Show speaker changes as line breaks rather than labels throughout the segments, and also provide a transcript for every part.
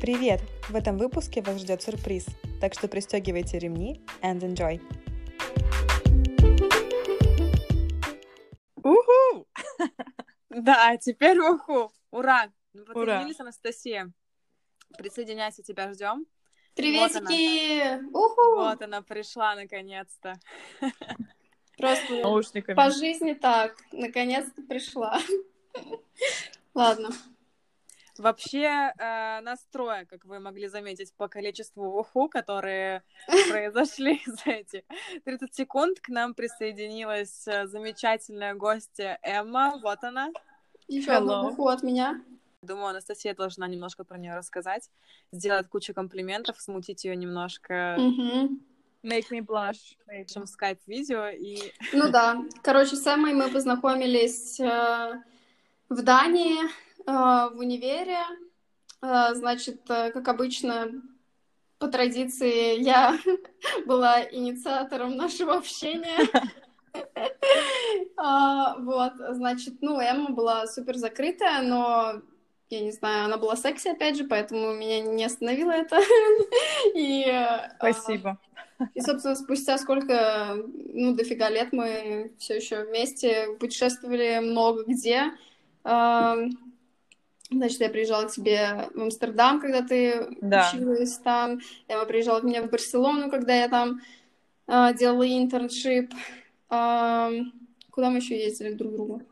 Привет! В этом выпуске вас ждет сюрприз, так что пристегивайте ремни and enjoy!
Уху! Да, теперь уху! Ура! Мы
Ура.
подсоединились, Анастасия. Присоединяйся, тебя ждем.
Приветики! Уху!
Вот она пришла наконец-то.
Просто
наушниками.
по жизни так. Наконец-то пришла. Ладно.
Вообще, э, настроя, как вы могли заметить по количеству уху, которые произошли за эти 30 секунд, к нам присоединилась э, замечательная гостья Эмма. Вот она.
Еще одну уху от меня.
Думаю, Анастасия должна немножко про нее рассказать, сделать кучу комплиментов, смутить ее немножко.
Make me blush.
в нашем скайп-видео и
Ну да. Короче, с Эммой мы познакомились э, в Дании, в универе. Э, Значит, э, как обычно, по традиции, я была инициатором нашего общения. А, Вот, значит, ну, Эмма была супер закрытая, но, я не знаю, она была секси, опять же, поэтому меня не остановило это. И, э,
Спасибо.
и, собственно, спустя сколько, ну, дофига лет мы все еще вместе путешествовали много где. Значит, я приезжала к тебе в Амстердам, когда ты
Да.
училась там. Эмма приезжала к мне в Барселону, когда я там э, делала интерншип. Эм, Куда мы еще ездили друг к другу?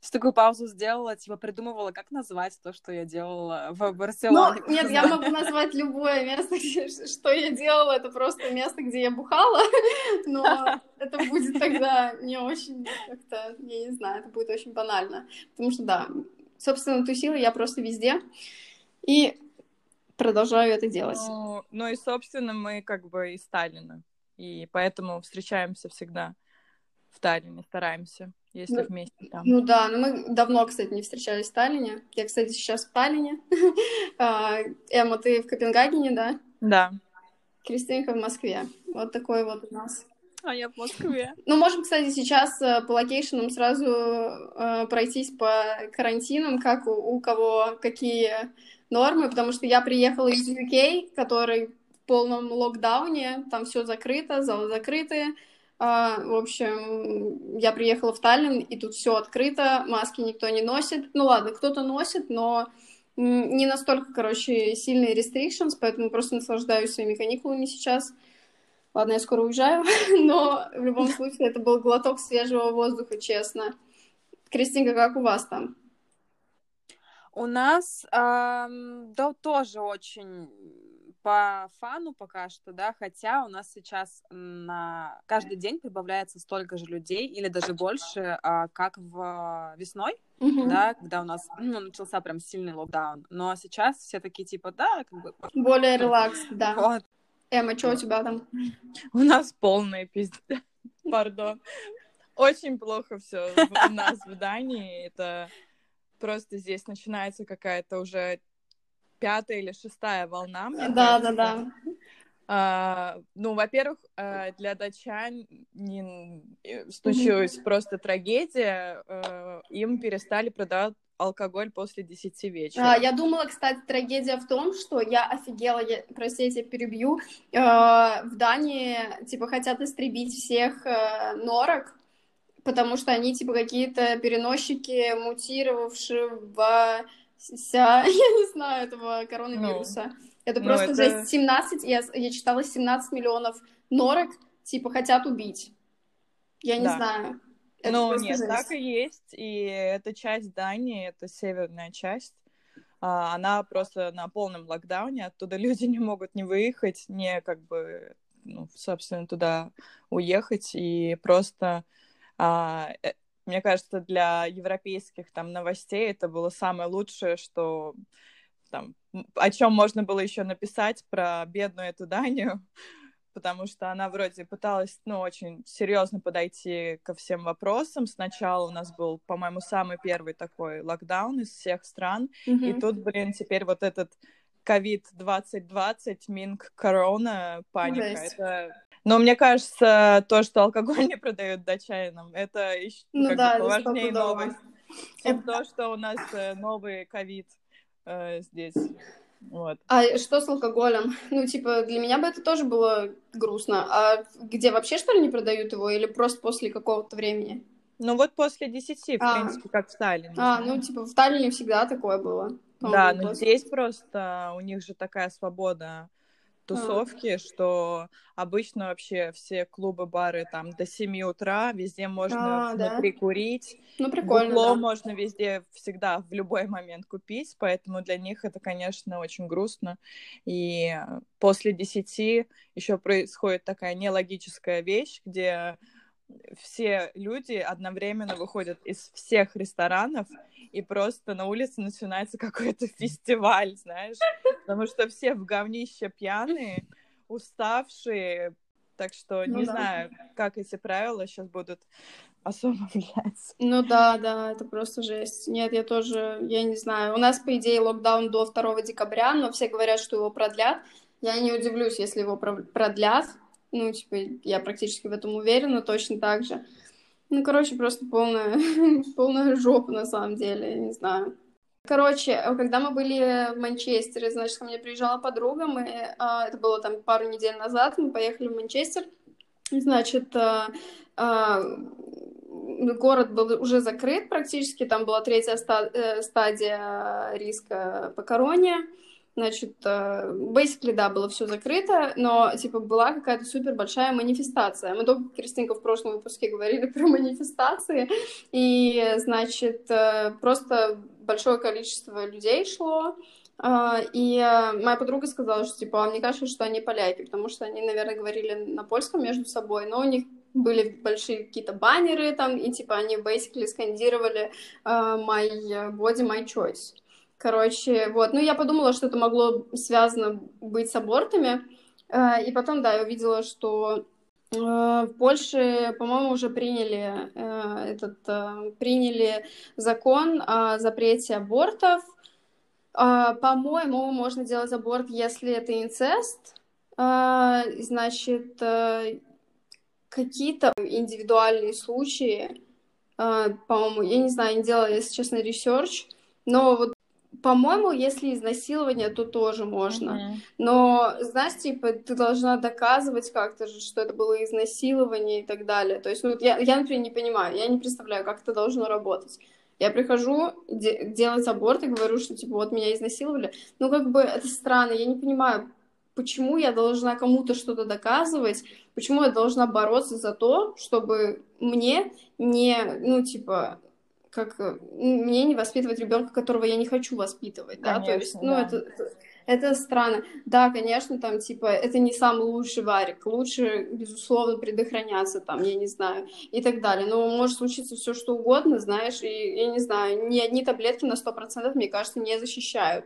С такую паузу сделала, типа придумывала, как назвать то, что я делала в
Ну,
Барселоне.
нет, я могу назвать любое место, что я делала. Это просто место, где я бухала. Но это будет тогда не очень как-то, я не знаю, это будет очень банально. Потому что, да, собственно, тусила я просто везде. И продолжаю это делать.
Ну, ну и, собственно, мы как бы из Сталина. И поэтому встречаемся всегда в Таллине, стараемся, если
Ну,
вместе там.
Ну да, но мы давно, кстати, не встречались в Таллине. Я, кстати, сейчас в Таллине. А, Эмма, ты в Копенгагене, да?
Да.
Кристинка в Москве. Вот такой вот у нас.
А я в Москве.
Ну, можем, кстати, сейчас э, по location ам сразу э, пройтись по карантинам, как у, у кого какие нормы, потому что я приехала из UK, который в полном локдауне, там все закрыто, залы закрыты. А, в общем, я приехала в Таллин, и тут все открыто, маски никто не носит. Ну ладно, кто-то носит, но не настолько, короче, сильные restrictions, поэтому просто наслаждаюсь своими каникулами сейчас. Ладно, я скоро уезжаю, но в любом случае это был глоток свежего воздуха, честно. Кристинка, как у вас там?
У нас, ам, да, тоже очень по фану пока что, да, хотя у нас сейчас на каждый день прибавляется столько же людей или даже больше, а, как в весной,
Мгм.
да, когда у нас ну, начался прям сильный локдаун. Но сейчас все такие типа, да, как бы,
Более релакс, да.
вот,
Эмма, что у тебя там?
У нас полная пиздец. Пардон. Очень плохо все у нас в Дании. Это просто здесь начинается какая-то уже пятая или шестая волна, мне
Да, да,
кажется.
да.
А, ну, во-первых, а, для датчан не- э, случилась просто трагедия. э, Им перестали продавать алкоголь после 10 вечера.
А, Я думала, кстати, трагедия в том, что я офигела, я, простите, я перебью, э, в Дании, типа, хотят истребить всех э, норок, потому что они, типа, какие-то переносчики, мутировавшего я не знаю, этого коронавируса. это
ну,
просто
это-
жесть. 17, я, я читала, 17 миллионов норок, типа, хотят убить. Я не
Да.
знаю. Это
Ну, нет,
жесть.
так и есть. И эта часть Дании, это северная часть, а, она просто на полном локдауне, оттуда люди не могут не выехать, не как бы, ну, собственно, туда уехать. И просто, а, э, мне кажется, для европейских там новостей это было самое лучшее, что там, о чем можно было еще написать про бедную эту Данию, потому что она вроде пыталась, ну, очень серьезно подойти ко всем вопросам. Сначала у нас был, по-моему, самый первый такой локдаун из всех стран, и
Мгм.
тут, блин, теперь вот этот ковид 2020, Минг, корона, паника.
Жесть.
Это... Но мне кажется, то, что алкоголь не продают датчанам, это еще
Ну
как
да,
бы
это стопудово.
новость, чем то, что у нас э, новый ковид э, здесь. Вот.
А что с алкоголем? Ну, типа, для меня бы это тоже было грустно. А где вообще, что ли, не продают его? Или просто после какого-то времени?
Ну вот после 10, в
А.
принципе, как в Сталине.
А, ну, типа, в Таллине всегда такое было.
Да, но здесь просто у них же такая свобода тусовки, что обычно вообще все клубы, бары там до 7 утра, везде можно
А, да?
внутри курить,
Ну, прикольно,
бухло
да.
можно везде всегда в любой момент купить, поэтому для них это, конечно, очень грустно. И после 10 еще происходит такая нелогическая вещь, где все люди одновременно выходят из всех ресторанов, и просто на улице начинается какой-то фестиваль, знаешь, потому что все в говнище пьяные, уставшие, так что
Ну
не
да.
знаю, как эти правила сейчас будут особо влиять.
Ну да, да, это просто жесть. Нет, я тоже, я не знаю. У нас, по идее, локдаун до 2 декабря, но все говорят, что его продлят. Я не удивлюсь, если его про- продлят. Ну, типа, я практически в этом уверена, точно так же. Ну, короче, просто полная, полная жопа, на самом деле, я не знаю. Короче, когда мы были в Манчестере, значит, ко мне приезжала подруга, мы, а, это было там пару недель назад, мы поехали в Манчестер, значит, а, а, город был уже закрыт практически, там была третья ста- э, стадия риска по короне, значит, э, basically, да, было все закрыто, но, типа, была какая-то супер большая манифестация. Мы только, Кристинка, в прошлом выпуске говорили про манифестации, и, значит, э, просто большое количество людей шло, а, и э, моя подруга сказала, что, типа, а мне кажется, что они поляки, потому что они, наверное, говорили на польском между собой, но у них были большие какие-то баннеры там, и, типа, они basically скандировали э, my body, my choice. Короче, вот. Ну, я подумала, что это могло связано быть с абортами. Э, И потом, да, я увидела, что э, в Польше, по-моему, уже приняли э, этот приняли закон о запрете абортов. А, По-моему, можно делать аборт, если это инцест. А, Значит, какие-то индивидуальные случаи, по-моему, я не знаю, не делала, если честно, research, но вот по-моему, если изнасилование, то тоже можно.
Мгм.
Но, знаешь, типа, ты должна доказывать как-то же, что это было изнасилование и так далее. То есть, ну, я, я, например, не понимаю, я не представляю, как это должно работать. Я прихожу де- делать аборт и говорю, что, типа, вот меня изнасиловали. Ну, как бы, это странно, я не понимаю, почему я должна кому-то что-то доказывать, почему я должна бороться за то, чтобы мне не, ну, типа, как э, мне не воспитывать ребенка, которого я не хочу воспитывать, да, то есть,
Конечно,
ну,
да.
это, это, это странно. Да, конечно, там, типа, это не самый лучший варик, лучше, безусловно, предохраняться, там, я не знаю, и так далее. Но может случиться все что угодно, знаешь, и, я не знаю, ни одни таблетки на 100%, мне кажется, не защищают.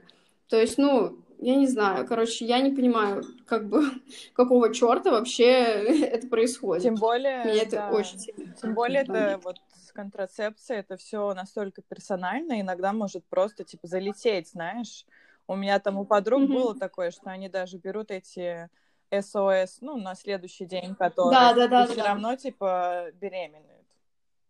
То есть, ну, я не знаю, короче, я не понимаю, как бы, какого черта вообще это происходит.
Тем более,
Меня это
да,
очень сильно
Тем более, это вот с контрацепцией это все настолько персонально, иногда может просто типа залететь, знаешь. У меня там у подруг
Мгм.
было такое, что они даже берут эти СОС, ну, на следующий день, которые
Да, да, да,
все
да.
равно, типа, беременеют.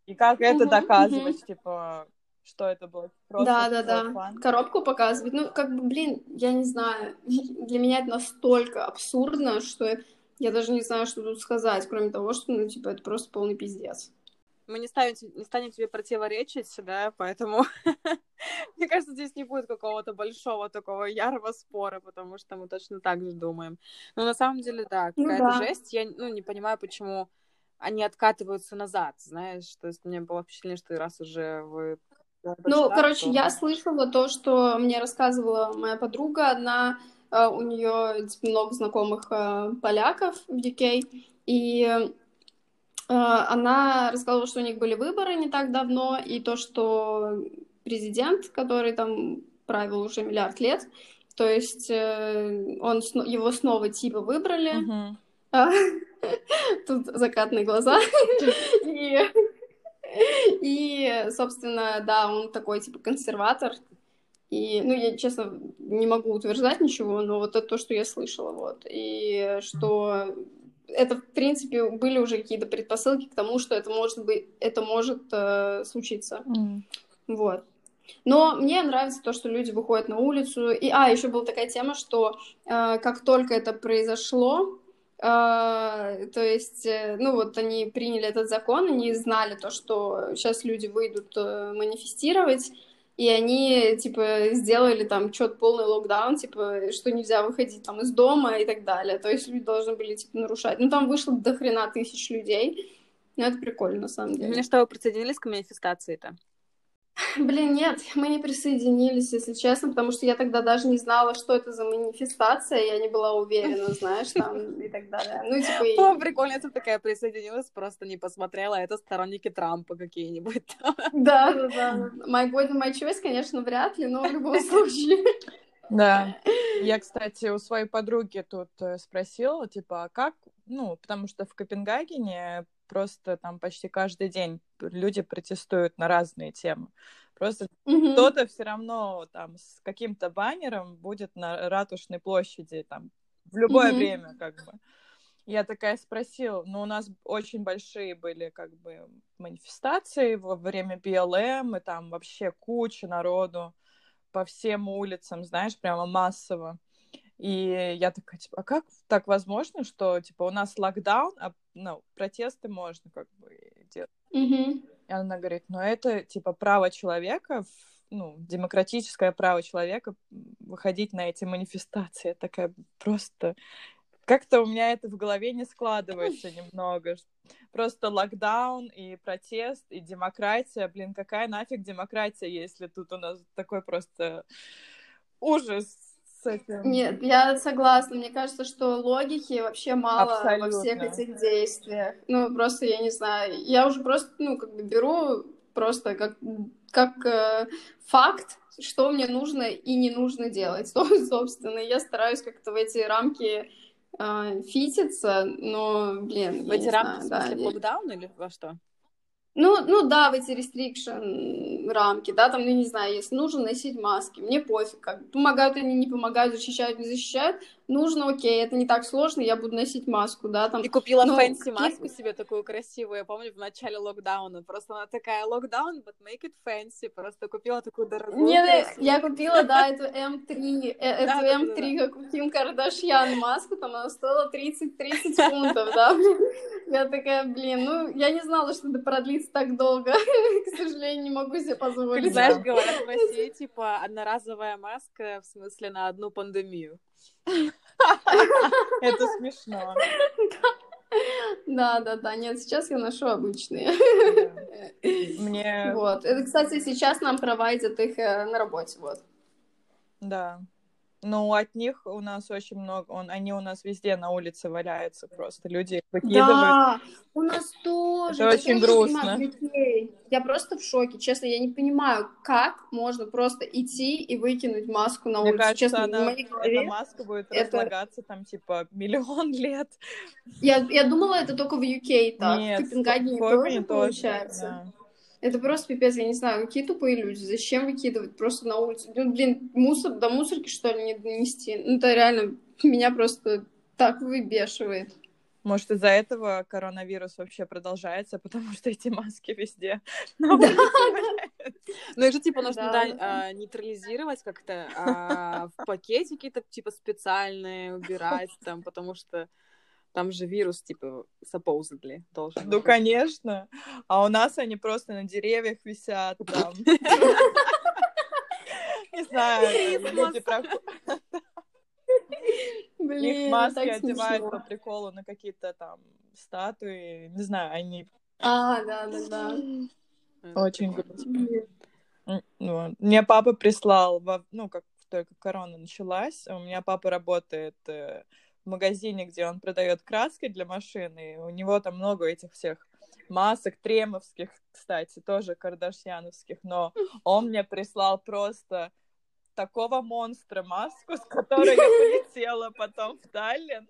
И как это
Мгм,
доказывать, типа, что это было просто
Да, да, да. Коробку показывать. Ну, как бы, блин, я не знаю. Для меня это настолько абсурдно, что я даже не знаю, что тут сказать, кроме того, что, ну, типа, это просто полный пиздец.
Мы не станем, не станем тебе противоречить, да, поэтому мне кажется, здесь не будет какого-то большого такого ярого спора, потому что мы точно так же думаем. Но на самом деле, да,
Ну
какая-то
да.
жесть. Я ну, не понимаю, почему они откатываются назад, знаешь. То есть у меня было впечатление, что раз уже вы...
Ну, короче, я слышала то, что мне рассказывала моя подруга одна, э, у нее много знакомых э, поляков в UK, и она рассказывала, что у них были выборы не так давно, и то, что президент, который там правил уже миллиард лет, то есть э, он, его снова типа выбрали, а, Тут закатные глаза. И, и, собственно, да, он такой, типа, консерватор. И, ну, я, честно, не могу утверждать ничего, но вот это то, что я слышала, вот. И что это, в принципе, были уже какие-то предпосылки к тому, что это может быть, это может э, случиться.
М.
Вот. Но мне нравится то, что люди выходят на улицу. И, а, еще была такая тема, что э, как только это произошло, э, то есть, э, ну вот они приняли этот закон, они знали то, что сейчас люди выйдут э, манифестировать, и они, типа, сделали там что-то полный локдаун, типа, что нельзя выходить там из дома и так далее. То есть люди должны были, типа, нарушать. Ну, там вышло до хрена тысяч людей. Ну, это прикольно, на самом деле.
Мне что, вы присоединились к манифестации-то?
Блин, нет, мы не присоединились, если честно, потому что я тогда даже не знала, что это за манифестация, я не была уверена, знаешь, там и так далее. Ну, типа... И...
О, прикольно, если такая присоединилась, просто не посмотрела, это сторонники Трампа какие-нибудь.
Да, да, да. My God and My Choice, конечно, вряд ли, но в любом случае.
Да. Я, кстати, у своей подруги тут э, спросила, типа, а как, ну, потому что в Копенгагене просто там почти каждый день люди протестуют на разные темы. Просто mm-hmm. кто-то все равно там с каким-то баннером будет на ратушной площади там в любое mm-hmm. время, как бы. Я такая спросила, ну, у нас очень большие были, как бы, манифестации во время БЛМ, и там вообще куча народу по всем улицам, знаешь, прямо массово. И я такая, типа, а как так возможно, что, типа, у нас локдаун, а, ну, протесты можно как бы делать?
Mm-hmm.
И она говорит, ну, это, типа, право человека, ну, демократическое право человека выходить на эти манифестации. Я такая просто... Как-то у меня это в голове не складывается немного. Просто локдаун и протест, и демократия. Блин, какая нафиг демократия, если тут у нас такой просто ужас
этим. Нет, я согласна. Мне кажется, что логики вообще мало Абсолютно. во всех этих действиях. Ну, просто я не знаю. Я уже просто, ну, как бы беру просто как, как э, факт, что мне нужно и не нужно делать. Собственно, я стараюсь как-то в эти рамки э, fit иться, но, блин,
В эти рамки, знаю, в смысле, да, локдаун или во что?
Ну, ну да, в эти restriction рамки, да, там, ну, не знаю, если нужно носить маски, мне пофиг, как помогают они, не помогают, защищают, не защищают, нужно, окей, это не так сложно, я буду носить маску, да, там.
И купила но... fancy маску себе такую красивую, я помню, в начале локдауна, просто она такая, локдаун, but make it fancy, просто купила такую дорогую.
Не, я купила, да, эту М3, э, эту М3, как у Ким Кардашьян маску, там она стоила 30-30 фунтов, да, я такая, блин, ну, я не знала, что это продлится так долго, к сожалению, не могу себе позволить.
Ты знаешь, говорят в России, типа, одноразовая маска, в смысле, на одну пандемию.
Это смешно.
Да, да, да. Нет, сейчас я ношу обычные.
Мне...
Вот. Это, кстати, сейчас нам проводят их э, на работе, вот.
Да. Ну, от них у нас очень много, он, они у нас везде на улице валяются просто, люди их выкидывают.
Да, у нас тоже.
Это очень грустно.
Я просто в шоке, честно, я не понимаю, как можно просто идти и выкинуть маску на
Мне
улицу.
Кажется,
честно,
она, голове, эта маска будет это... разлагаться там, типа, миллион лет.
Я, я думала, это только в UK так,
Нет,
в Копенгагене тоже, тоже получается. Да. Это просто пипец, я не знаю, какие тупые люди, зачем выкидывать просто на улицу? Ну, блин, мусор, до мусорки, что ли, не донести? Ну, это реально меня просто так выбешивает.
Может, из-за этого коронавирус вообще продолжается, потому что эти маски везде.
Ну, их же, типа, нужно а, нейтрализировать как-то, а, в пакетики, типа, специальные убирать, там, потому что там же вирус, типа, supposedly должен
Ну, конечно. А у нас они просто на деревьях висят там. Не знаю, люди Блин, Их маски одевают по приколу на какие-то там статуи. Не знаю, они...
А, да, да, да.
Очень грустно. Мне папа прислал, ну, как только корона началась, у меня папа работает э, в магазине, где он продает краски для машины, у него там много этих всех масок тремовских, кстати, тоже кардашьяновских, но он мне прислал просто такого монстра маску, с которой я полетела потом в Таллин.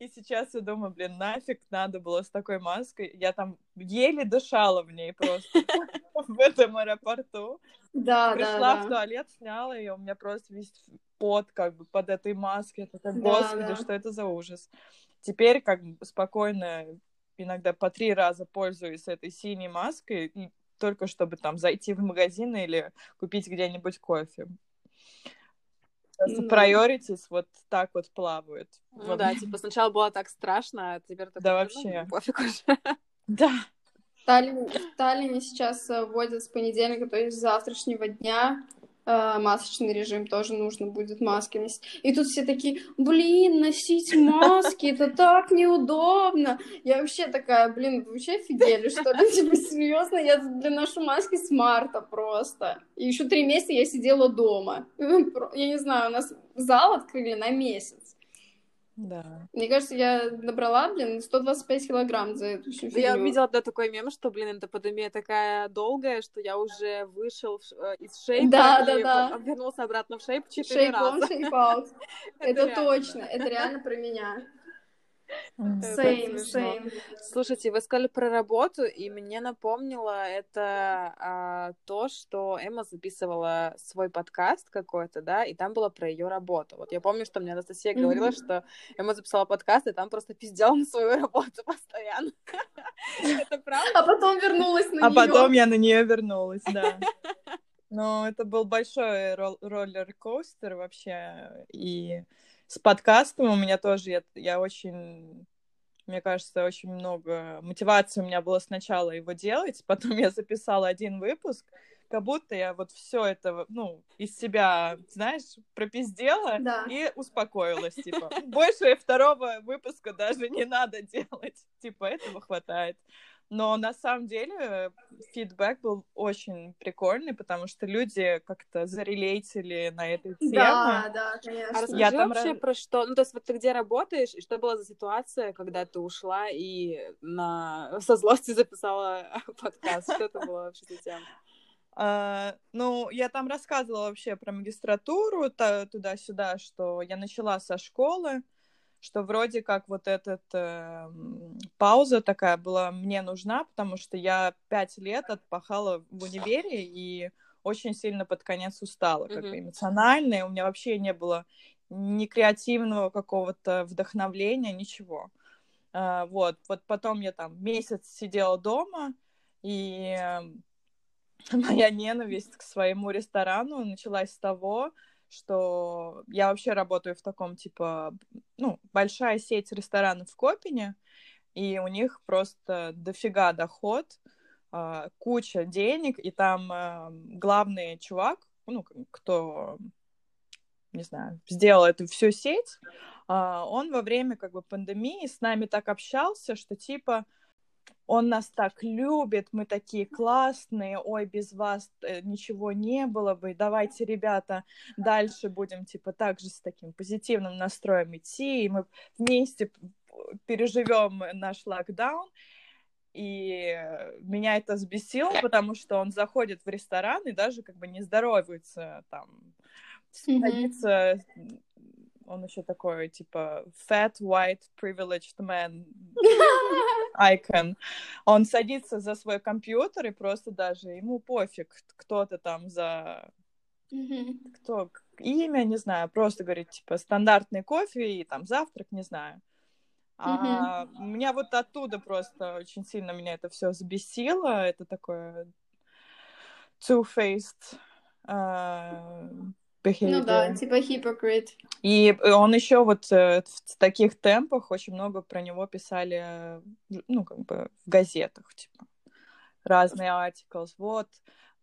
И сейчас я думаю, блин, нафиг надо было с такой маской. Я там еле дышала в ней просто в этом аэропорту.
Да,
Пришла в туалет, сняла ее, у меня просто весь пот как бы под этой маской. Я такая, господи, что это за ужас. Теперь как бы спокойно иногда по три раза пользуюсь этой синей маской, только чтобы там зайти в магазин или купить где-нибудь кофе.
Ну.
Priorities вот так вот плавают.
Ну
Вот.
да, типа сначала было так страшно, а теперь такой,
Да,
ну,
вообще.
пофиг уже.
Да.
В Таллине, в Таллине сейчас э, вводят с понедельника, то есть с завтрашнего дня масочный режим, тоже нужно будет маски носить. И тут все такие, блин, носить маски, это так неудобно. Я вообще такая, блин, вы вообще офигели, что ли? Типа, серьезно, я, блин, ношу маски с марта просто. И еще три месяца я сидела дома. Я не знаю, у нас зал открыли на месяц.
Да.
Мне кажется, я набрала, блин, 125 килограмм за эту всю
Да Я
фигню.
видела да, такой мем, что, блин, эта пандемия такая долгая, что я уже вышел э, из шейпа
Да,
и
да, да.
вернулся обратно в шейп четыре раза.
шейп аут. Это точно, это реально про меня.
Это
Same, same.
Слушайте, вы сказали про работу, и мне напомнило это а, то, что Эмма записывала свой подкаст какой-то, да, и там было про ее работу. Вот я помню, что мне Анастасия говорила,
Мгм.
что Эмма записала подкаст, и там просто пиздела на свою работу постоянно. Это правда?
А потом вернулась на
А
неё.
потом я на нее вернулась, да. Но это был большой рол- роллер-костер вообще. И с подкастом у меня тоже, я, я очень, мне кажется, очень много мотивации у меня было сначала его делать. Потом я записала один выпуск, как будто я вот все это, ну, из себя, знаешь, пропиздела
Да.
и успокоилась, типа. Больше второго выпуска даже не надо делать. Типа, этого хватает. Но на самом деле фидбэк был очень прикольный, потому что люди как-то зарелейтили на этой теме.
Да, да,
А
конечно.
расскажи
Я там
вообще про что? Ну, то есть вот ты где работаешь, и что была за ситуация, когда ты ушла и на... со злости записала подкаст? Что это было вообще за тема?
А, ну, я там рассказывала вообще про магистратуру та- туда-сюда, что я начала со школы, что вроде как вот эта пауза такая была мне нужна, потому что я пять лет отпахала в универе и очень сильно под конец устала, как
Мгм.
эмоционально, и у меня вообще не было ни креативного какого-то вдохновления, ничего. А, вот, вот потом я там месяц сидела дома, и моя ненависть к своему ресторану началась с того, что я вообще работаю в таком, типа, ну, большая сеть ресторанов в Копине, и у них просто дофига доход, а, куча денег, и там а, главный чувак, ну, кто, не знаю, сделал эту всю сеть, а, он во время, как бы, пандемии с нами так общался, что, типа, он нас так любит, мы такие классные, ой, без вас э, ничего не было бы, давайте, ребята, дальше будем, типа, также с таким позитивным настроем идти, и мы вместе переживем наш локдаун, и меня это взбесило, потому что он заходит в ресторан и даже как бы не здоровается там, садится, он еще такой, типа, fat, white, privileged man icon. Он садится за свой компьютер и просто даже ему пофиг, кто-то там за
Мгм.
кто имя, не знаю, просто говорит, типа, стандартный кофе и там завтрак, не знаю. А меня вот оттуда просто очень сильно меня это все взбесило. Это такое two-faced а, behavior.
Ну да, типа hypocrite.
И он еще вот э, в таких темпах очень много про него писали, э, ну, как бы в газетах, типа, разные articles. Вот,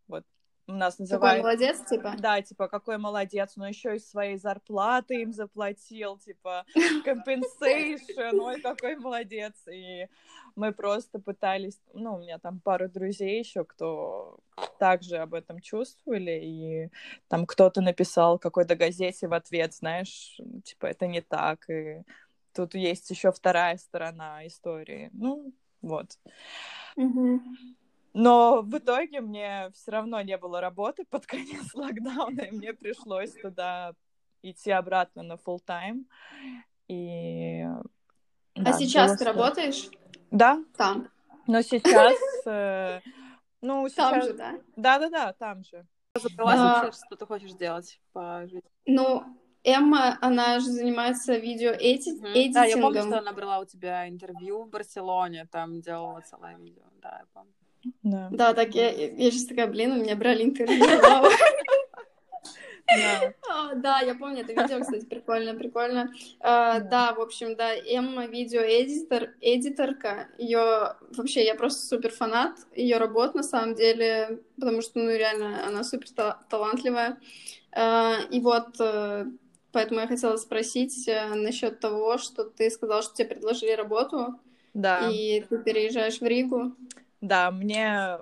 вот у нас называют...
молодец, типа.
Да, типа, какой молодец, но еще из своей зарплаты им заплатил, типа, compensation, ой, какой молодец. И мы просто пытались, ну, у меня там пару друзей еще, кто также об этом чувствовали, и там кто-то написал какой-то газете в ответ, знаешь, типа, это не так, и тут есть еще вторая сторона истории. Ну, вот.
Мгм.
Но в итоге мне все равно не было работы под конец локдауна, и мне пришлось туда идти обратно на full time. И
А
да,
сейчас
было
ты работаешь
Да,
там?
но сейчас, э, ну
Там
сейчас,
же, да?
да, да, да, там же.
Разобралась вообще, что ты хочешь делать по жизни?
Ну, Эмма, она же занимается видеоэдитингом.
Да, я помню, что она брала у тебя интервью в Барселоне, там делала целое видео, да, я помню.
Да.
Да, так я, я сейчас такая, блин, у меня брали интервью.
Да.
А, Да, я помню это видео, кстати, прикольно, прикольно. А, Да, в общем, да, Эмма видеоэдитор, эдиторка, ее вообще я просто супер фанат ее работ на самом деле, потому что, ну, реально, она супер та- талантливая. А, И вот, э, поэтому я хотела спросить э, насчет того, что ты сказал, что тебе предложили работу,
Да.
и ты переезжаешь в Ригу.
Да, мне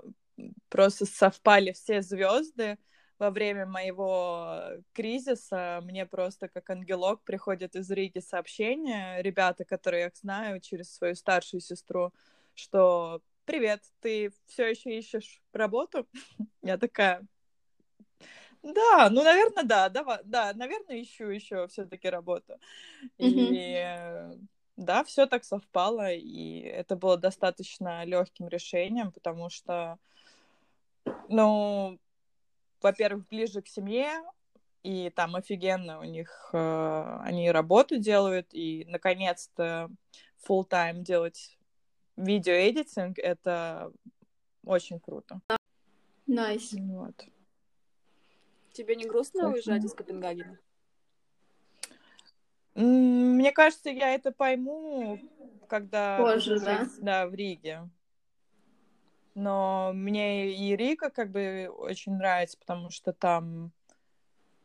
просто совпали все звезды во время моего кризиса. Мне просто как ангелок приходят из Риги сообщения, ребята, которые я знаю через свою старшую сестру, что «Привет, ты все еще ищешь работу?» Я такая да, ну, наверное, да, давай, да, наверное, ищу еще все-таки работу. И
Мгм.
э, да, все так совпало, и это было достаточно легким решением, потому что, ну, во-первых, ближе к семье, и там офигенно у них, э, они работу делают, и, наконец-то, full time делать видеоэдитинг, это очень круто.
Nice.
Вот.
Тебе не грустно
Так,
уезжать из Копенгагена?
Мне кажется, я это пойму, когда
Позже, да?
жить, да, в Риге. Но мне и Рига как бы очень нравится, потому что там,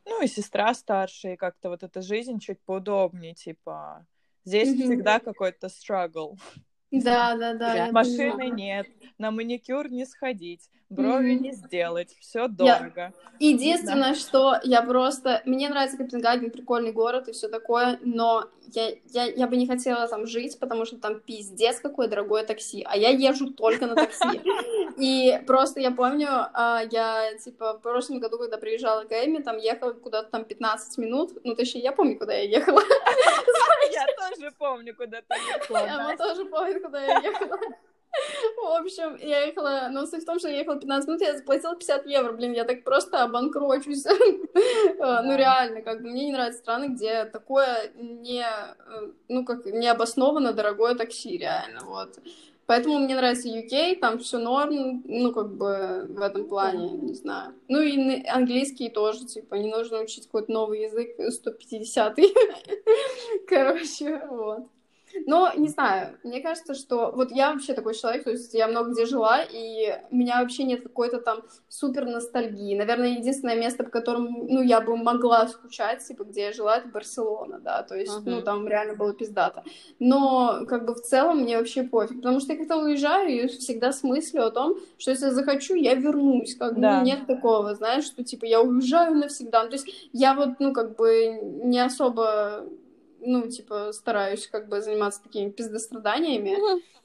ну, и сестра старшая, и как-то вот эта жизнь чуть поудобнее, типа. Здесь
Мгм.
всегда какой-то struggle.
Да, да, да.
Машины нет, на маникюр не сходить, брови не сделать, все дорого.
Единственное, что я просто... Мне нравится Копенгаген, прикольный город и все такое, но я, я, я бы не хотела там жить, потому что там пиздец какое дорогое такси, а я езжу только на такси. И просто я помню, а, я, типа, в прошлом году, когда приезжала к Эми, там ехала куда-то там 15 минут, ну, точнее, я помню, куда я ехала,
Я тоже помню, куда ты ехала.
она тоже помнит, куда я ехала. В общем, я ехала, но суть в том, что я ехала 15 минут, я заплатила 50 евро, блин, я так просто обанкрочусь. Э, Ну, реально, как бы мне не нравятся страны, где такое не, э, ну, как необоснованно дорогое такси, реально, вот. Поэтому мне нравится UK, там все норм, ну, как бы в этом плане, не знаю. Ну, и английский тоже, типа, не нужно учить какой-то новый язык, 150-й. Короче, вот. Но, не знаю, мне кажется, что... Вот я вообще такой человек, то есть я много где жила, и у меня вообще нет какой-то там супер ностальгии. Наверное, единственное место, по которому, ну, я бы могла скучать, типа, где я жила, это Барселона, да, то есть, ну,
Мгм.
там реально было пиздато. Но, как бы, в целом мне вообще пофиг, потому что я как-то уезжаю и всегда с мыслью о том, что если я захочу, я вернусь, как бы,
Да.
ну, нет такого, знаешь, что, типа, я уезжаю навсегда. Ну, то есть я вот, ну, как бы, не особо ну, типа, стараюсь как бы заниматься такими пиздостраданиями,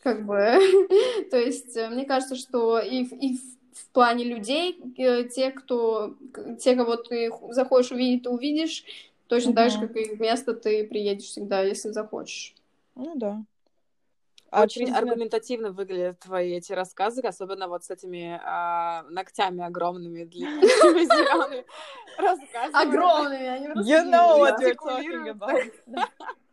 как бы, то есть э, мне кажется, что и, в- и в- плане людей, э, те, кто, те, кого ты захочешь увидеть, ты увидишь, точно так же, как и в место ты приедешь всегда, если захочешь.
Ну да.
Очень аргументативно выглядят твои эти рассказы, особенно вот с этими а, ногтями огромными, длинными, зелеными.
Огромными, они просто
You know what you're talking about.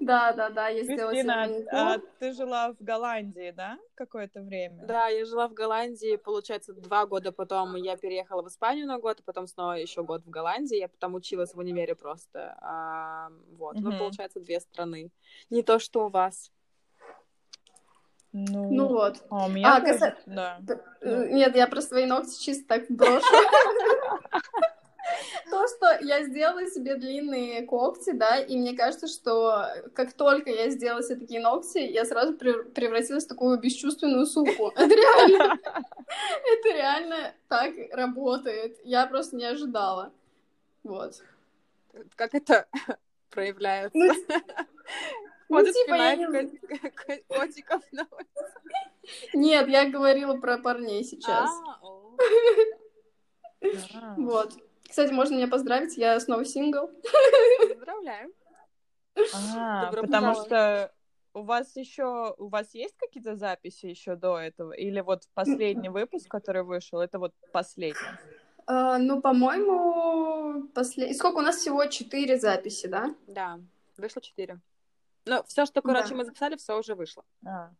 Да, да, да, я сделала себе
Кристина,
маникюр.
а ты жила в Голландии, да, какое-то время?
Да, я жила в Голландии, получается, два года потом я переехала в Испанию на год, а потом снова еще год в Голландии. Я там училась в универе просто. А, вот, ну,
Мгм.
получается, две страны. Не то, что у вас.
Ну,
Ну вот.
а у меня
А,
тоже,
каса-
да.
Э, Нет, я про свои ногти чисто так брошу. То, что я сделала себе длинные когти, да, и мне кажется, что как только я сделала себе такие ногти, я сразу прев- превратилась в такую бесчувственную суку. Это реально, это реально так работает. Я просто не ожидала. Вот.
Как это проявляется?
Ну, ну,
Ходит,
типа, я не-
ко- ко- котиков на.
Нет, я говорила про парней сейчас.
А.
Вот. Кстати, можно меня поздравить, я снова сингл.
Поздравляю.
А, потому что у вас еще, у вас есть какие-то записи еще до этого? Или вот последний выпуск, который вышел, это вот последний?
А, ну, по-моему, после... Сколько у нас всего? Четыре записи, да?
Да, вышло четыре. Ну, все, что, короче,
Да.
мы записали, все уже вышло.
А.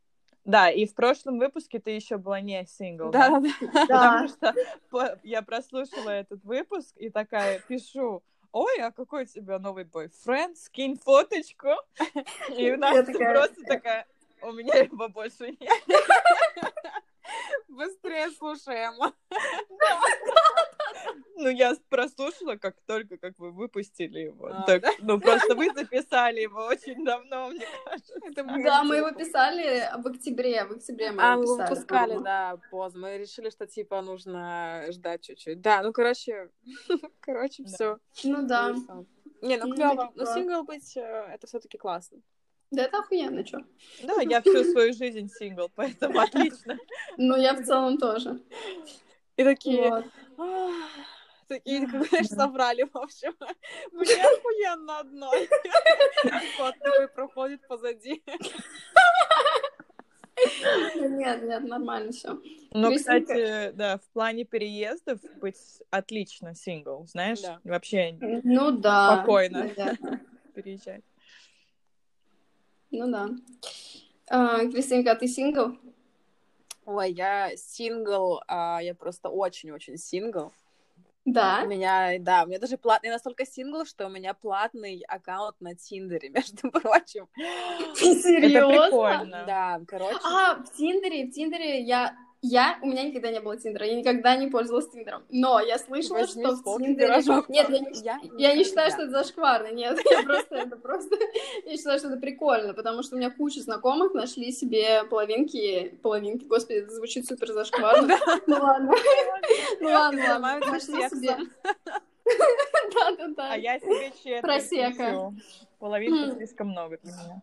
Да, и в прошлом выпуске ты еще была не сингл.
Да,
да? Потому что я прослушала этот выпуск и такая пишу, ой, а какой у тебя новый бойфренд? Скинь фоточку. И Настя
такая,
просто такая, у меня его больше нет.
Быстрее слушаем.
Ну, я прослушала, как только как вы выпустили его.
А,
Так,
да?
Ну, просто вы записали его очень давно, мне кажется.
Это
Да, мы его
говорим.
писали в октябре, в октябре мы
А,
его писали.
выпускали,
по-моему.
да, поздно. Мы решили, что, типа, нужно ждать чуть-чуть. Да, ну, короче, короче,
Да.
все.
Ну да.
Не, ну,
Ну,
клево.
типа.
Но сингл быть, э, это все таки классно.
Да это охуенно, что.
Да, я всю свою жизнь сингл, поэтому отлично.
Ну, я в целом тоже.
И такие, такие, как знаешь, собрали, в общем. Мне охуенно одной. Вот такой проходит позади.
Нет, нет, нормально все.
Ну,
Кристинка.
кстати, да, в плане переездов быть отлично сингл, знаешь?
Да.
Вообще
Ну да.
Спокойно.
наверное.
переезжать.
Ну да. А, Кристинка, а ты сингл?
Ой, я сингл, а, я просто очень-очень сингл. У
Да.
меня, да, у меня даже платный, я настолько сингл, что у меня платный аккаунт на Тиндере, между прочим.
Это
Серьезно?
прикольно.
Да, короче.
А, в Тиндере, в Тиндере я... Я, у меня никогда не было Тиндера, я никогда не пользовалась Тиндером. Но я слышала,
Возьми
что в Тиндере... Нет, я не,
Я
я не считаю, что это зашкварно, нет, я просто, это просто... Я считаю, что это прикольно, потому что у меня куча знакомых нашли себе половинки... Половинки, господи, это звучит супер зашкварно. Ну ладно. Ну ладно, ладно. Нашли себе... Да-да-да.
А я себе четверть
Просека. М.
слишком много для меня.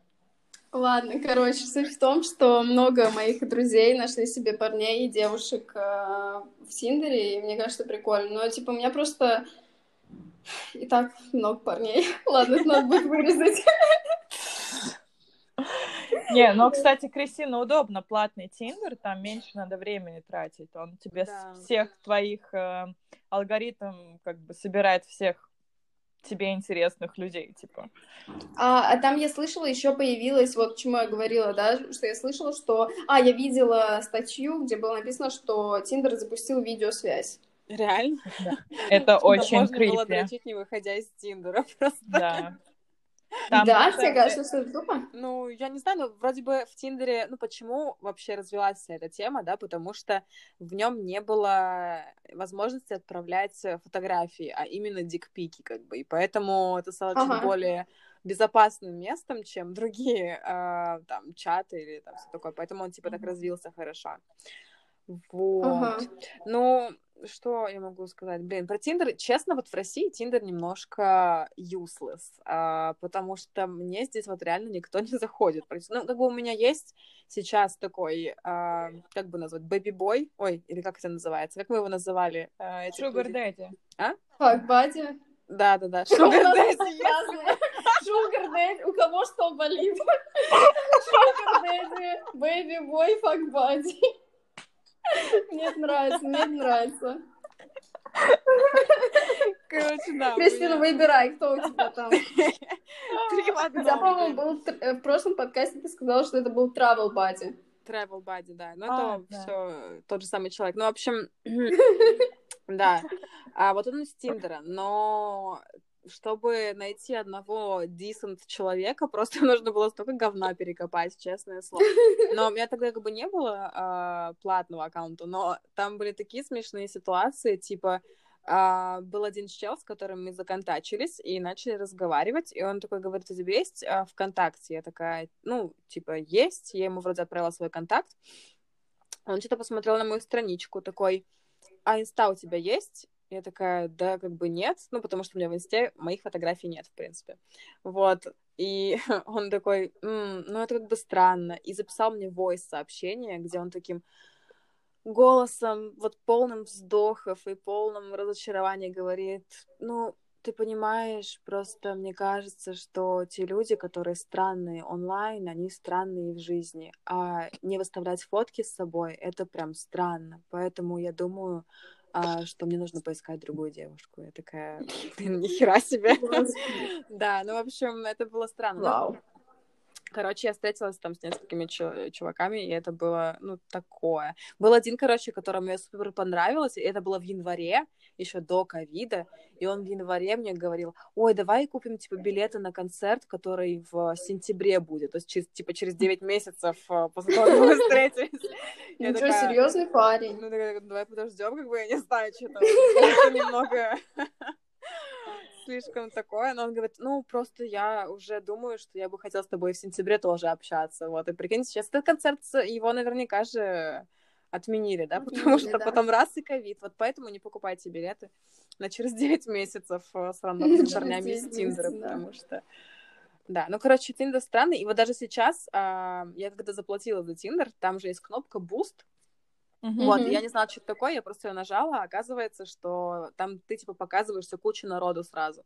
Ладно, короче, суть в том, что много моих друзей нашли себе парней и девушек э, в Тиндере, и мне кажется, прикольно. Но, типа, у меня просто и так много парней. Ладно, это надо будет вырезать.
Не, но, кстати, Кристина, удобно, платный Тиндер, там меньше надо времени тратить. Он тебе
Да.
всех твоих э, алгоритм как бы собирает всех тебе интересных людей, типа.
А, а там я слышала, еще появилась, вот к чему я говорила, да, что я слышала, что... А, я видела статью, где было написано, что Тиндер запустил видеосвязь.
Реально?
Это очень
Можно было
крипи.
дрочить, не выходя из Тиндера просто.
Да. Там,
да, тебе кажется, что это тупо?
Ну, я не знаю, но вроде бы в Тиндере, ну, почему вообще развилась эта тема, да, потому что в нем не было возможности отправлять фотографии, а именно дикпики, как бы, и поэтому это стало чуть
Ага.
более безопасным местом, чем другие а, там чаты или там все такое, поэтому он типа так развился хорошо. Вот.
Ага.
Ну, что я могу сказать? Блин, про Тиндер, честно, вот в России Тиндер немножко useless, а, потому что мне здесь вот реально никто не заходит. Ну, как бы у меня есть сейчас такой, а, как бы назвать, бэби-бой, ой, или как это называется, как мы его называли? а,
Sugar? Daddy.
Фак, Бади.
Да-да-да,
Что у
Sugar Daddy.
Sugar Daddy. У кого что болит? Sugar Daddy, Baby Boy, Fuck Buddy. Мне это нравится, мне это нравится.
Короче, да.
Кристина,
меня
выбирай, кто у тебя там.
Три в одном,
по-моему, был э, в прошлом подкасте ты сказала, что это был Travel Buddy.
Travel Buddy, да. Ну,
А,
это
да.
все тот же самый человек. Ну, в общем, да. А вот он из Тиндера, но чтобы найти одного decent человека, просто нужно было столько говна перекопать, честное слово. Но у меня тогда как бы не было а, платного аккаунта, но там были такие смешные ситуации, типа а, был один чел, с которым мы законтачились и начали разговаривать, и он такой говорит, у тебя есть а, ВКонтакте? Я такая, ну, типа, есть. Я ему вроде отправила свой контакт. Он что-то посмотрел на мою страничку, такой, а инста у тебя есть? Я такая, да, как бы нет, ну, потому что у меня в инсте моих фотографий нет, в принципе. Вот, и он такой, «М, ну, это как бы странно, и записал мне voice-сообщение, где он таким голосом, вот полным вздохов и полным разочарования говорит, ну, ты понимаешь, просто мне кажется, что те люди, которые странные онлайн, они странные в жизни, а не выставлять фотки с собой, это прям странно, поэтому я думаю, а, что мне нужно поискать другую девушку. Я такая, блин, нихера себе. Да, ну, в общем, это было странно. Короче, я встретилась там с несколькими чу- чуваками, и это было, ну, такое. Был один, короче, которому я супер понравилась, и это было в январе, еще до ковида, и он в январе мне говорил, ой, давай купим, типа, билеты на концерт, который в сентябре будет, то есть, через, типа, через 9 месяцев э, после того, как мы встретились.
Ничего, серьезный парень.
Ну, давай подождем, как бы, я не знаю, что там, немного слишком такое, но он говорит, ну, просто я уже думаю, что я бы хотела с тобой в сентябре тоже общаться, вот, и прикинь, сейчас этот концерт, его наверняка же отменили, да, потому
Отменили,
что
да.
потом раз и ковид, вот поэтому не покупайте билеты на через 9 месяцев э, с рандомными парнями из
9
Тиндера, потому что да, ну, короче, Тиндер странный, и вот даже сейчас а, я когда заплатила за Тиндер, там же есть кнопка Boost,
Мгм.
вот, я не знала, что это такое, я просто ее нажала, а оказывается, что там ты, типа, показываешься куче народу сразу.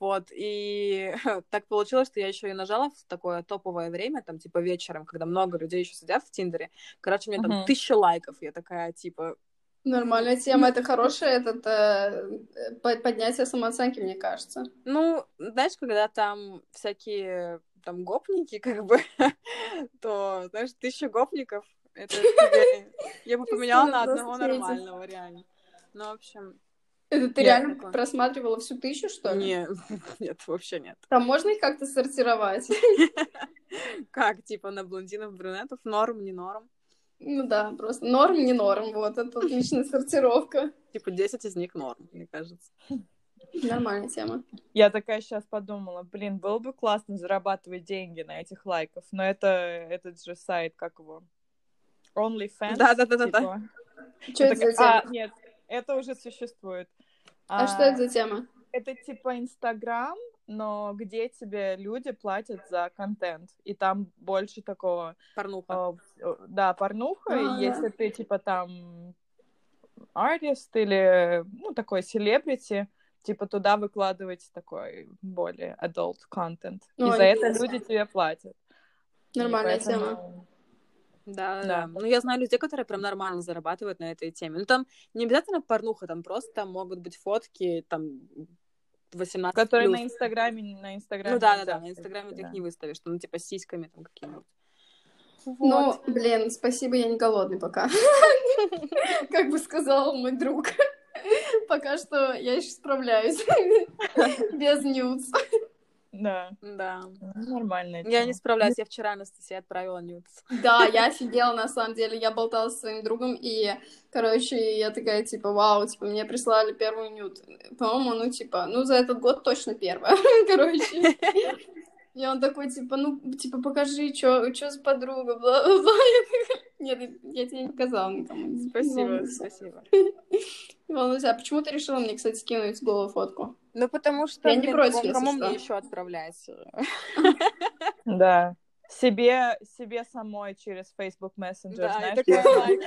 Вот, и так получилось, что я еще и нажала в такое топовое время, там, типа, вечером, когда много людей еще сидят в Тиндере. Короче, у меня там
Мгм.
тысяча лайков, я такая, типа,
Нормальная тема, это хорошее этот, э, по- поднятие самооценки, мне кажется.
ну, знаешь, когда там всякие там гопники, как бы, то, знаешь, тысяча гопников, это я бы поменяла на одного нормального, реально. Ну, в общем,
Это ты реально просматривала всю тысячу, что ли?
не, нет, вообще нет.
Там можно их как-то сортировать?
Как, типа, на блондинов, брюнетов? Норм, не норм?
Ну да, просто норм, не норм, вот, это отличная сортировка.
Типа, 10 из них норм, мне кажется.
Нормальная тема.
Я такая сейчас подумала, блин, было бы классно зарабатывать деньги на этих лайков, но это этот же сайт, как его? OnlyFans?
Да-да-да-да-да.
типа.
Что
Я
это за
такая,
тема?
А, нет, это уже существует.
А что это за тема?
Это типа Инстаграм, но где тебе люди платят за контент, и там больше такого,
Порнуха.
э, э, да, порнуха,
А,
и если ты типа там артист или, ну, такой селебрити, типа туда выкладывать такой более adult content. И
Ой,
за это люди тебе платят. И
Нормальная
поэтому-
тема.
Да,
да.
Ну, я знаю людей, которые прям нормально зарабатывают на этой теме. Ну, там не обязательно порнуха, там просто там могут быть фотки, там, 18
Которые
плюс.
на Инстаграме, на Инстаграме.
Ну, да, да, да, на Инстаграме ты
да.
их не выставишь, ну, типа, с сиськами там какими-нибудь.
Ну, блин, спасибо, я не голодный пока. Как бы сказал мой друг. Пока что я еще справляюсь. Без нюц.
Да,
Да.
ну, нормальная
Я
тема.
не справляюсь, я вчера Анастасия отправила нюц.
Да, я офигела, на самом деле. Я болтала со своим другом, и, короче, я такая, типа, вау, типа, мне прислали первую нют. По-моему, ну, типа, ну, за этот год точно первая, короче. И он такой, типа, ну, типа, покажи, что за подруга, бла-бла-бла. Я такая, Нет, я тебе не показала никому.
Спасибо, спасибо.
Не волнуйся. А почему ты решила мне, кстати, скинуть голую фотку?
Ну, потому что,
Я не против,
кому-
если
кому
что.
мне еще отправлять?
Да. Себе, себе самой через Facebook Messenger,
Да,
знаешь,
и такая
можно-
лайк.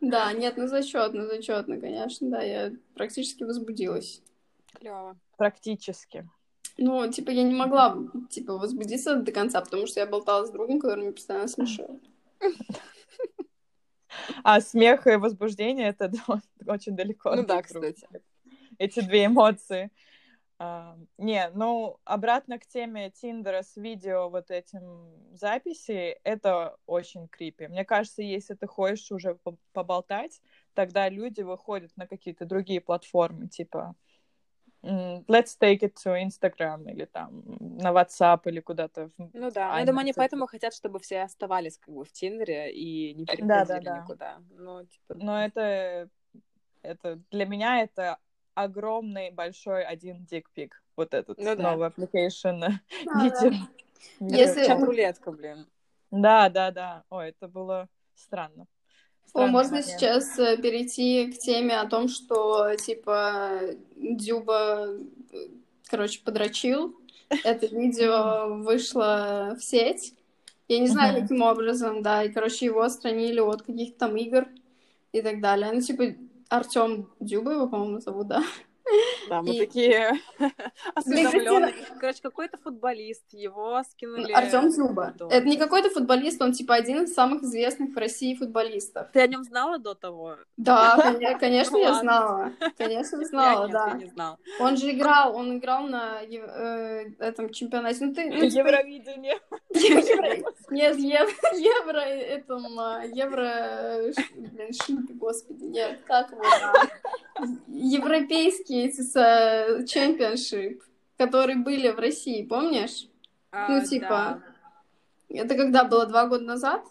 Да, нет, ну зачетно, зачетно, конечно, да, я практически возбудилась.
Клево.
практически.
Ну, типа, я не могла, типа, возбудиться до конца, потому что я болтала с другом, который меня постоянно смешил.
А смех и возбуждение это очень далеко.
Ну да, кстати.
Эти две эмоции. А, не, ну, обратно к теме Тиндера с видео вот этим записи, это очень крипи. Мне кажется, если ты хочешь уже по- поболтать, тогда люди выходят на какие-то другие платформы, типа let's take it to Instagram или там на WhatsApp или куда-то. в-
Ну да,
А,
я думаю, они поэтому хотят, чтобы все оставались как бы в Тиндере и не переходили
Да-да-да.
никуда. Ну, типа...
Но это, это для меня это огромный большой один дикпик. Вот этот
Ну да.
новый application.
А,
видео.
да. Если-
Чат-рулетка, блин.
Да, да, да. Ой, это было странно.
О, можно
момент.
сейчас э, перейти к теме о том, что, типа, Дюба, э, короче, подрочил. Это видео вышло в сеть. Я не знаю, каким образом, да, и, короче, его отстранили от каких-то там игр и так далее. Ну, типа, Артем Дюба его, по-моему, зовут, да?
Да, мы
И-
такие осведомленные. Короче, какой-то футболист, его скинули...
Артем Зуба.
Да.
Это не какой-то футболист, он типа один из самых известных в России футболистов.
Ты о нем знала до того?
Да, конечно, я знала. Конечно, знала, да. Он же играл, он играл на э, этом чемпионате. Ну, ты, ну, типа,
Евровидение.
Евро- Нет, евро, евро, этом, а, евро, блин, шипи, господи, нет, как его, европейские эти чемпионшип, которые были в России, помнишь?
А,
Ну, типа,
да.
это когда было, два года назад?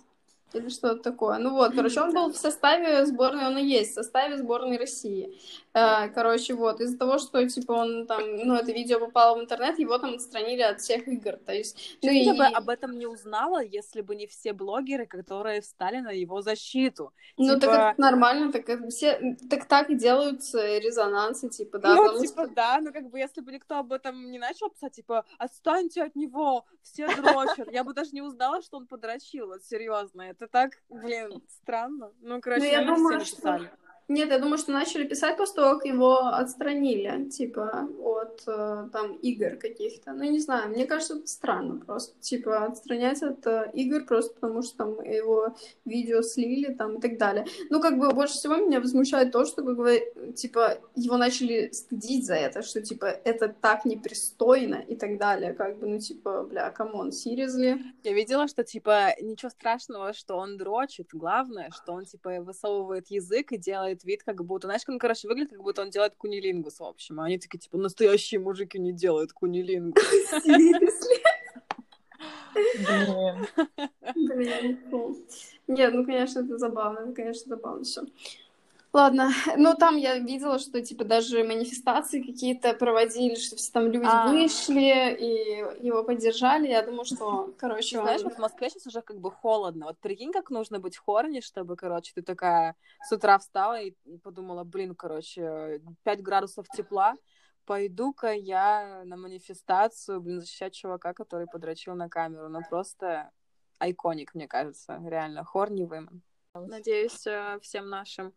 Или что-то такое. Ну вот, короче, он был в составе сборной, он и есть в составе сборной России. Э, Короче, вот, из-за того, что, типа, он там, ну, это видео попало в интернет, его там отстранили от всех игр, то есть... Ну,
я
и...
бы об этом не узнала, если бы не все блогеры, которые встали на его защиту.
Ну,
Типа-
так это нормально, так это все, так так и делаются резонансы, типа, да,
ну, типа,
что-
да, ну, как бы, если бы никто об этом не начал писать, типа, отстаньте от него, все дрочат, я бы даже не узнала, что он подрочил, вот, серьезно, это так, блин, странно. Ну, короче,
я
наверное,
думаю, что-. Нет, я думаю, что начали писать после того, как его отстранили, типа, от э, там игр каких-то. Ну, не знаю, мне кажется, это странно просто, типа, отстранять от э, игр просто потому, что там его видео слили там и так далее. Ну, как бы больше всего меня возмущает то, что, как бы, типа, его начали стыдить за это, что, типа, это так непристойно и так далее. Как бы, ну, типа, бля, come on, seriously?
Я видела, что, типа, ничего страшного, что он дрочит. Главное, что он, типа, высовывает язык и делает вид, как будто... Знаешь, как он, короче, выглядит, как будто он делает кунилингус, в общем. А они такие, типа, настоящие мужики не делают кунилингус.
Блин.
Блин. Нет, ну, конечно, это забавно, это, конечно, забавно все. Ладно, ну там я видела, что типа даже манифестации какие-то проводили, что все там люди
А.
вышли и его поддержали. Я думаю, что, короче.
Знаешь, вот в Москве сейчас уже как бы холодно. Вот прикинь, как нужно быть хорни, чтобы, короче, ты такая с утра встала и подумала, блин, короче, 5 градусов тепла, пойду-ка я на манифестацию, блин, защищать чувака, который подрочил на камеру. Ну, просто айконик, мне кажется, реально, хорни women. Надеюсь, э, всем нашим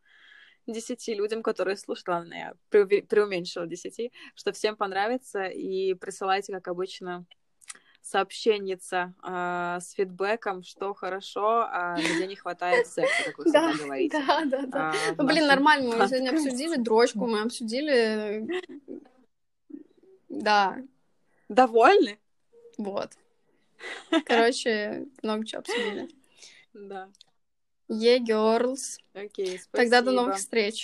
десяти людям, которые слушают, ладно, я преуменьшила десяти, что всем понравится, и присылайте, как обычно, сообщенница э, с фидбэком, что хорошо, а где не хватает секса, как вы всегда
Да,
говорите.
да, да, да.
А,
Ну, блин, нормально, мы сегодня обсудили дрочку, мы обсудили... Да,
Довольны?
вот. Короче, много чего обсудили.
Да.
Е, girls.
Окей, спасибо.
Тогда до новых встреч.